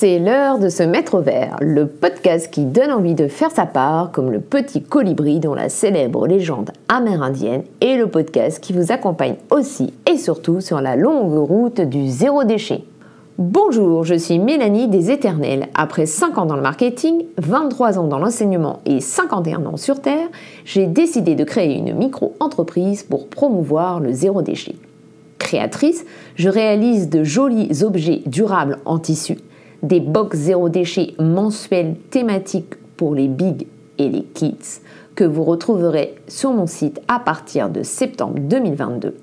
C'est l'heure de se mettre au vert, le podcast qui donne envie de faire sa part, comme le petit colibri dont la célèbre légende amérindienne, et le podcast qui vous accompagne aussi et surtout sur la longue route du zéro déchet. Bonjour, je suis Mélanie des Éternels. Après 5 ans dans le marketing, 23 ans dans l'enseignement et 51 ans sur Terre, j'ai décidé de créer une micro-entreprise pour promouvoir le zéro déchet. Je réalise de jolis objets durables en tissu des box zéro déchet mensuels thématiques pour les big et les kids que vous retrouverez sur mon site à partir de septembre 2022.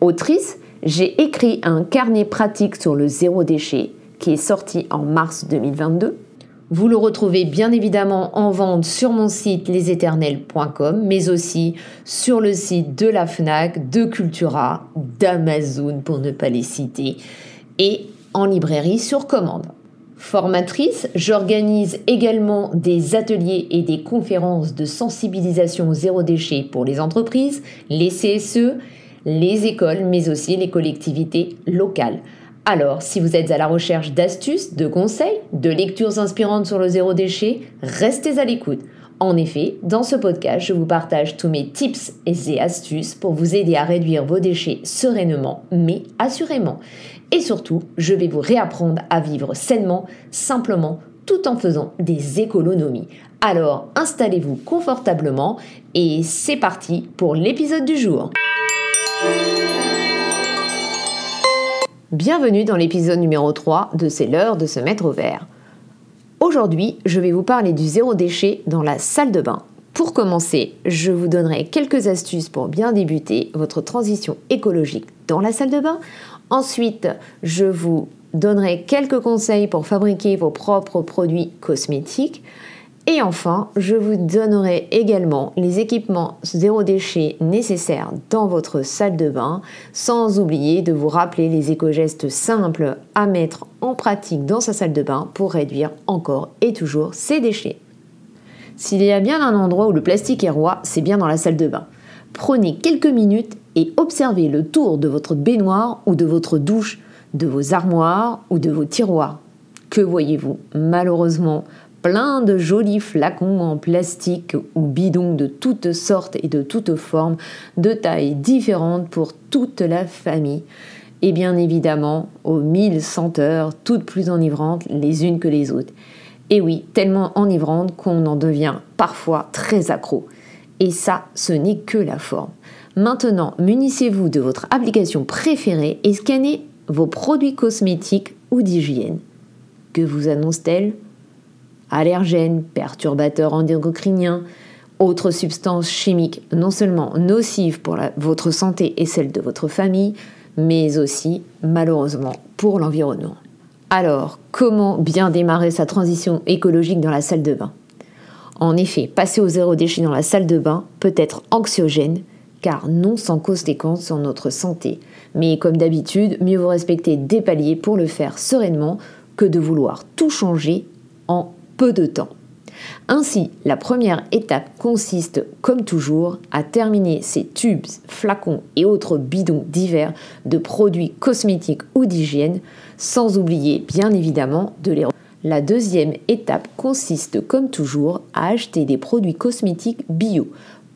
Autrice, j'ai écrit un carnet pratique sur le zéro déchet qui est sorti en mars 2022. Vous le retrouvez bien évidemment en vente sur mon site leséternels.com, mais aussi sur le site de la FNAC, de Cultura, d'Amazon pour ne pas les citer, et en librairie sur commande. Formatrice, j'organise également des ateliers et des conférences de sensibilisation au zéro déchet pour les entreprises, les CSE, les écoles, mais aussi les collectivités locales. Alors, si vous êtes à la recherche d'astuces, de conseils, de lectures inspirantes sur le zéro déchet, restez à l'écoute. En effet, dans ce podcast, je vous partage tous mes tips et astuces pour vous aider à réduire vos déchets sereinement, mais assurément. Et surtout, je vais vous réapprendre à vivre sainement, simplement, tout en faisant des économies. Alors, installez-vous confortablement et c'est parti pour l'épisode du jour. Bienvenue dans l'épisode numéro 3 de C'est l'heure de se mettre au vert. Aujourd'hui, je vais vous parler du zéro déchet dans la salle de bain. Pour commencer, je vous donnerai quelques astuces pour bien débuter votre transition écologique dans la salle de bain Ensuite, je vous donnerai quelques conseils pour fabriquer vos propres produits cosmétiques. Et enfin, je vous donnerai également les équipements zéro déchet nécessaires dans votre salle de bain, sans oublier de vous rappeler les éco-gestes simples à mettre en pratique dans sa salle de bain pour réduire encore et toujours ses déchets. S'il y a bien un endroit où le plastique est roi, c'est bien dans la salle de bain. Prenez quelques minutes et observez le tour de votre baignoire ou de votre douche, de vos armoires ou de vos tiroirs. Que voyez-vous? Malheureusement, plein de jolis flacons en plastique ou bidons de toutes sortes et de toutes formes, de tailles différentes pour toute la famille. Et bien évidemment, aux mille senteurs, toutes plus enivrantes les unes que les autres. Et oui, tellement enivrantes qu'on en devient parfois très accro. Et ça, ce n'est que la forme. Maintenant, munissez-vous de votre application préférée et scannez vos produits cosmétiques ou d'hygiène. Que vous annonce-t-elle? Allergènes, perturbateurs endocriniens, autres substances chimiques non seulement nocives pour votre santé et celle de votre famille, mais aussi malheureusement pour l'environnement. Alors, comment bien démarrer sa transition écologique dans la salle de bain? En effet, passer au zéro déchet dans la salle de bain peut être anxiogène, car non sans conséquences sur notre santé. Mais comme d'habitude, mieux vaut respecter des paliers pour le faire sereinement que de vouloir tout changer en peu de temps. Ainsi, la première étape consiste, comme toujours, à terminer ces tubes, flacons et autres bidons divers de produits cosmétiques ou d'hygiène, sans oublier bien évidemment de les la deuxième étape consiste, comme toujours, à acheter des produits cosmétiques bio.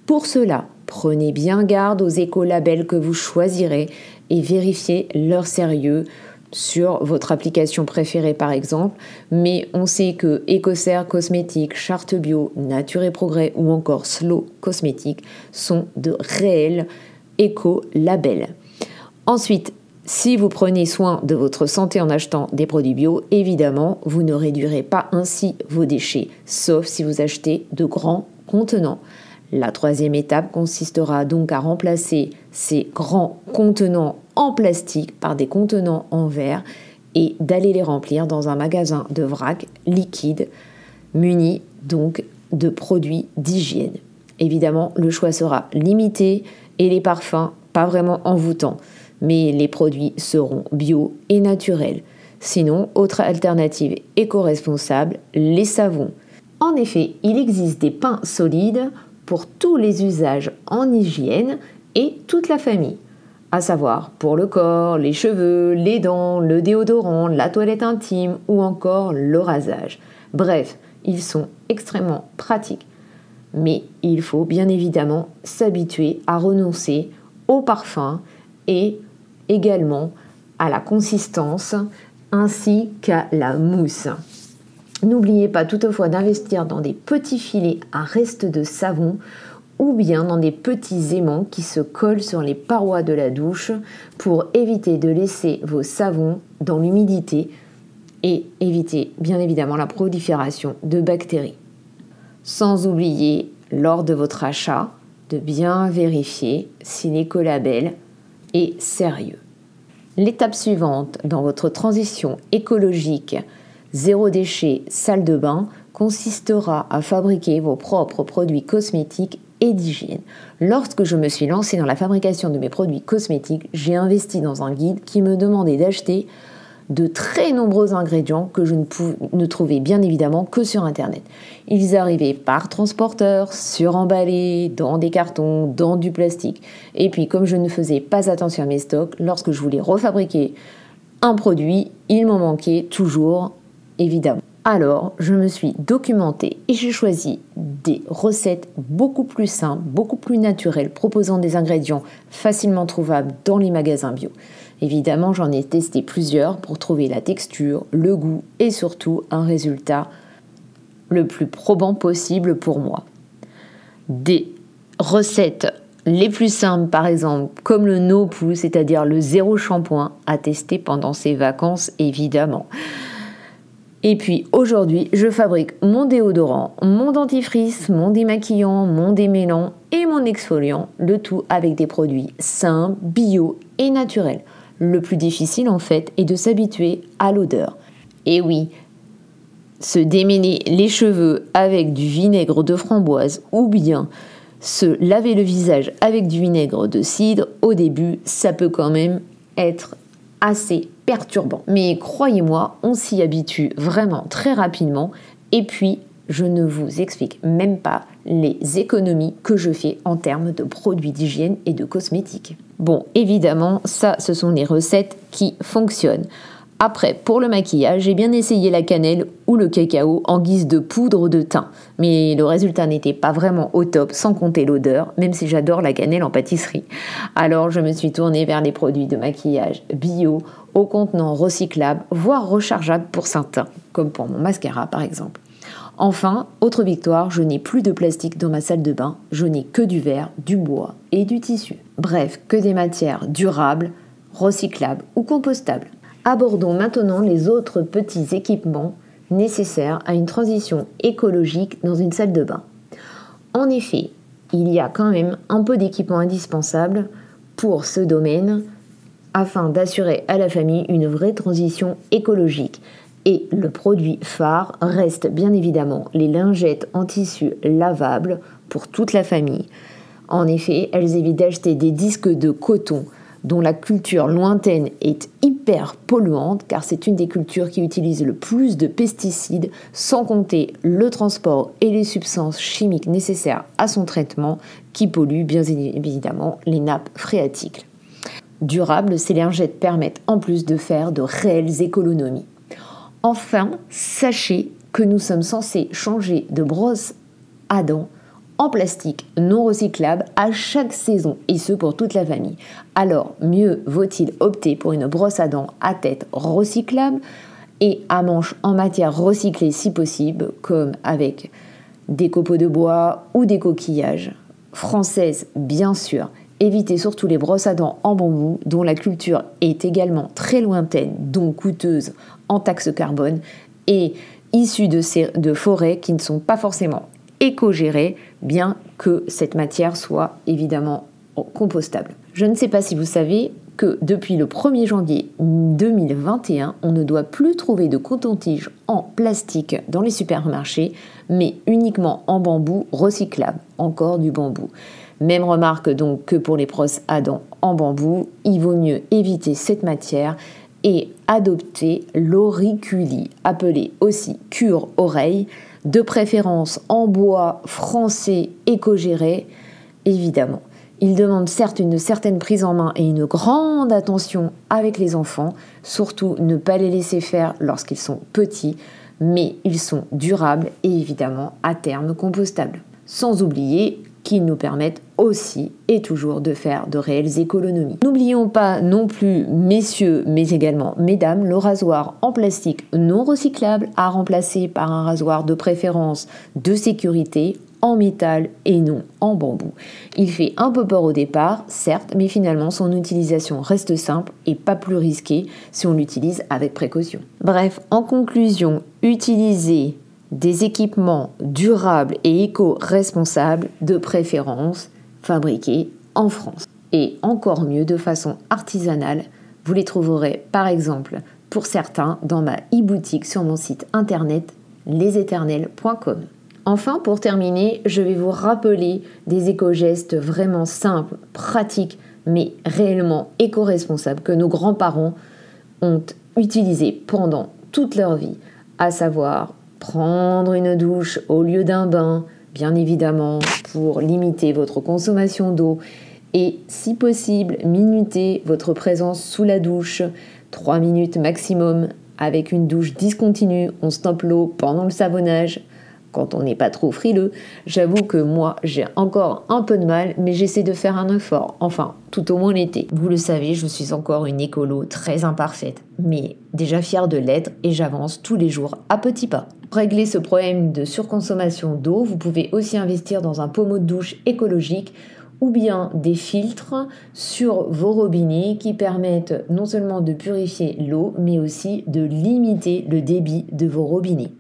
Pour cela, Prenez bien garde aux écolabels que vous choisirez et vérifiez leur sérieux sur votre application préférée par exemple, mais on sait que Ecocer Cosmétiques, Charte Bio, Nature et Progrès ou encore Slow Cosmétiques sont de réels écolabels. Ensuite, si vous prenez soin de votre santé en achetant des produits bio, évidemment, vous ne réduirez pas ainsi vos déchets, sauf si vous achetez de grands contenants. La troisième étape consistera donc à remplacer ces grands contenants en plastique par des contenants en verre et d'aller les remplir dans un magasin de vrac liquide muni donc de produits d'hygiène. Évidemment, le choix sera limité et les parfums pas vraiment envoûtants, mais les produits seront bio et naturels. Sinon, autre alternative éco-responsable, les savons. En effet, il existe des pains solides pour tous les usages en hygiène et toute la famille. À savoir pour le corps, les cheveux, les dents, le déodorant, la toilette intime ou encore le rasage. Bref, ils sont extrêmement pratiques. Mais il faut bien évidemment s'habituer à renoncer au parfum et également à la consistance ainsi qu'à la mousse. N'oubliez pas toutefois d'investir dans des petits filets à reste de savon ou bien dans des petits aimants qui se collent sur les parois de la douche pour éviter de laisser vos savons dans l'humidité et éviter bien évidemment la prolifération de bactéries. Sans oublier, lors de votre achat, de bien vérifier si l'écolabel est sérieux. L'étape suivante dans votre transition écologique zéro déchet salle de bain consistera à fabriquer vos propres produits cosmétiques et d'hygiène. Lorsque je me suis lancée dans la fabrication de mes produits cosmétiques, j'ai investi dans un guide qui me demandait d'acheter de très nombreux ingrédients que je ne, ne, trouvais bien évidemment que sur Internet. Ils arrivaient par transporteur, suremballés, dans des cartons, dans du plastique. Et puis comme je ne faisais pas attention à mes stocks, lorsque je voulais refabriquer un produit, il m'en manquait toujours, évidemment. Alors, je me suis documentée et j'ai choisi des recettes beaucoup plus simples, beaucoup plus naturelles, proposant des ingrédients facilement trouvables dans les magasins bio. Évidemment, j'en ai testé plusieurs pour trouver la texture, le goût et surtout un résultat le plus probant possible pour moi. Des recettes les plus simples, par exemple, comme le no c'est-à-dire le zéro shampoing, à tester pendant ses vacances, évidemment. Et puis aujourd'hui, je fabrique mon déodorant, mon dentifrice, mon démaquillant, mon démêlant et mon exfoliant, le tout avec des produits sains, bio et naturels. Le plus difficile en fait est de s'habituer à l'odeur. Et oui, se démêler les cheveux avec du vinaigre de framboise ou bien se laver le visage avec du vinaigre de cidre au début, ça peut quand même être assez perturbant. Mais croyez-moi, on s'y habitue vraiment très rapidement. Et puis, je ne vous explique même pas les économies que je fais en termes de produits d'hygiène et de cosmétiques. Bon, évidemment, ça, ce sont les recettes qui fonctionnent. Après, pour le maquillage, j'ai bien essayé la cannelle ou le cacao en guise de poudre de teint, mais le résultat n'était pas vraiment au top, sans compter l'odeur, même si j'adore la cannelle en pâtisserie. Alors je me suis tournée vers les produits de maquillage bio, au contenant recyclable, voire rechargeable pour certains, comme pour mon mascara par exemple. Enfin, autre victoire, je n'ai plus de plastique dans ma salle de bain, je n'ai que du verre, du bois et du tissu. Bref, que des matières durables, recyclables ou compostables. Abordons maintenant les autres petits équipements nécessaires à une transition écologique dans une salle de bain. En effet, il y a quand même un peu d'équipement indispensable pour ce domaine afin d'assurer à la famille une vraie transition écologique. Et le produit phare reste bien évidemment les lingettes en tissu lavable pour toute la famille. En effet, elles évitent d'acheter des disques de coton dont la culture lointaine est hyper polluante car c'est une des cultures qui utilise le plus de pesticides sans compter le transport et les substances chimiques nécessaires à son traitement qui polluent bien évidemment les nappes phréatiques. Durables, ces lingettes permettent en plus de faire de réelles économies. Enfin, sachez que nous sommes censés changer de brosse à dents en plastique non recyclable à chaque saison, et ce pour toute la famille. Alors, mieux vaut-il opter pour une brosse à dents à tête recyclable et à manches en matière recyclée si possible, comme avec des copeaux de bois ou des coquillages. Françaises, bien sûr. Évitez surtout les brosses à dents en bambou, dont la culture est également très lointaine, donc coûteuse en taxes carbone, et issue de, de forêts qui ne sont pas forcément éco-gérée, bien que cette matière soit évidemment compostable. Je ne sais pas si vous savez que depuis le 1er janvier 2021, on ne doit plus trouver de coton-tige en plastique dans les supermarchés, mais uniquement en bambou recyclable, encore du bambou. Même remarque donc que pour les brosses à dents en bambou, il vaut mieux éviter cette matière et adopter l'auriculi, appelé aussi cure-oreille, de préférence en bois français éco-géré, évidemment. Il demande certes une certaine prise en main et une grande attention avec les enfants, surtout ne pas les laisser faire lorsqu'ils sont petits, mais ils sont durables et évidemment à terme compostables. Sans oublier qu'ils nous permettent aussi et toujours de faire de réelles économies. N'oublions pas non plus, messieurs, mais également mesdames, le rasoir en plastique non recyclable à remplacer par un rasoir de préférence de sécurité en métal et non en bambou. Il fait un peu peur au départ, certes, mais finalement son utilisation reste simple et pas plus risquée si on l'utilise avec précaution. Bref, en conclusion, utiliser des équipements durables et éco-responsables de préférence fabriqués en France. Et encore mieux de façon artisanale, vous les trouverez par exemple pour certains dans ma e-boutique sur mon site internet leséternels.com. Enfin, pour terminer, je vais vous rappeler des éco-gestes vraiment simples, pratiques, mais réellement éco-responsables que nos grands-parents ont utilisés pendant toute leur vie, à savoir prendre une douche au lieu d'un bain, bien évidemment, pour limiter votre consommation d'eau, et si possible, minuter votre présence sous la douche, 3 minutes maximum, avec une douche discontinue, on stoppe l'eau pendant le savonnage, quand on n'est pas trop frileux. J'avoue que moi, j'ai encore un peu de mal, mais j'essaie de faire un effort. Enfin, tout au moins l'été. Vous le savez, je suis encore une écolo très imparfaite, mais déjà fière de l'être et j'avance tous les jours à petits pas. Pour régler ce problème de surconsommation d'eau, vous pouvez aussi investir dans un pommeau de douche écologique ou bien des filtres sur vos robinets qui permettent non seulement de purifier l'eau, mais aussi de limiter le débit de vos robinets.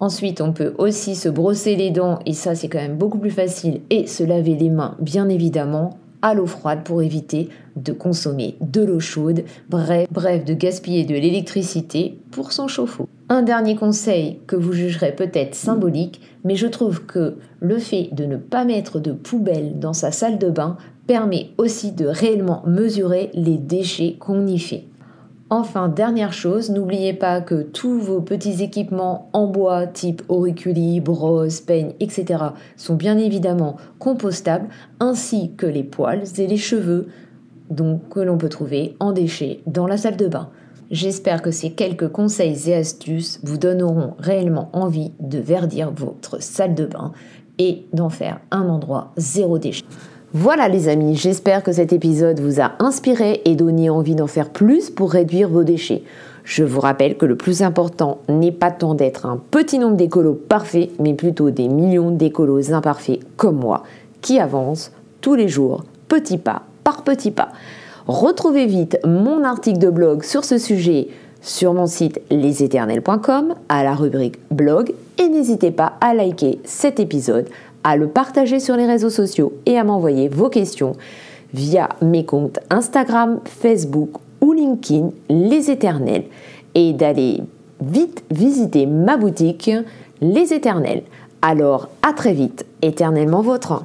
Ensuite, on peut aussi se brosser les dents, et ça c'est quand même beaucoup plus facile, et se laver les mains, bien évidemment, à l'eau froide pour éviter de consommer de l'eau chaude, bref, de gaspiller de l'électricité pour son chauffe-eau. Un dernier conseil que vous jugerez peut-être symbolique, mais je trouve que le fait de ne pas mettre de poubelle dans sa salle de bain permet aussi de réellement mesurer les déchets qu'on y fait. Enfin, dernière chose, n'oubliez pas que tous vos petits équipements en bois type auriculi, brosse, peigne, etc. sont bien évidemment compostables, ainsi que les poils et les cheveux donc, que l'on peut trouver en déchets dans la salle de bain. J'espère que ces quelques conseils et astuces vous donneront réellement envie de verdir votre salle de bain et d'en faire un endroit zéro déchet. Voilà les amis, j'espère que cet épisode vous a inspiré et donné envie d'en faire plus pour réduire vos déchets. Je vous rappelle que le plus important n'est pas tant d'être un petit nombre d'écolos parfaits, mais plutôt des millions d'écolos imparfaits comme moi, qui avancent tous les jours, petit pas par petit pas. Retrouvez vite mon article de blog sur ce sujet sur mon site leséternels.com à la rubrique blog et n'hésitez pas à liker cet épisode, à le partager sur les réseaux sociaux et à m'envoyer vos questions via mes comptes Instagram, Facebook ou LinkedIn Les Éternels et d'aller vite visiter ma boutique Les Éternels. Alors à très vite, éternellement votre.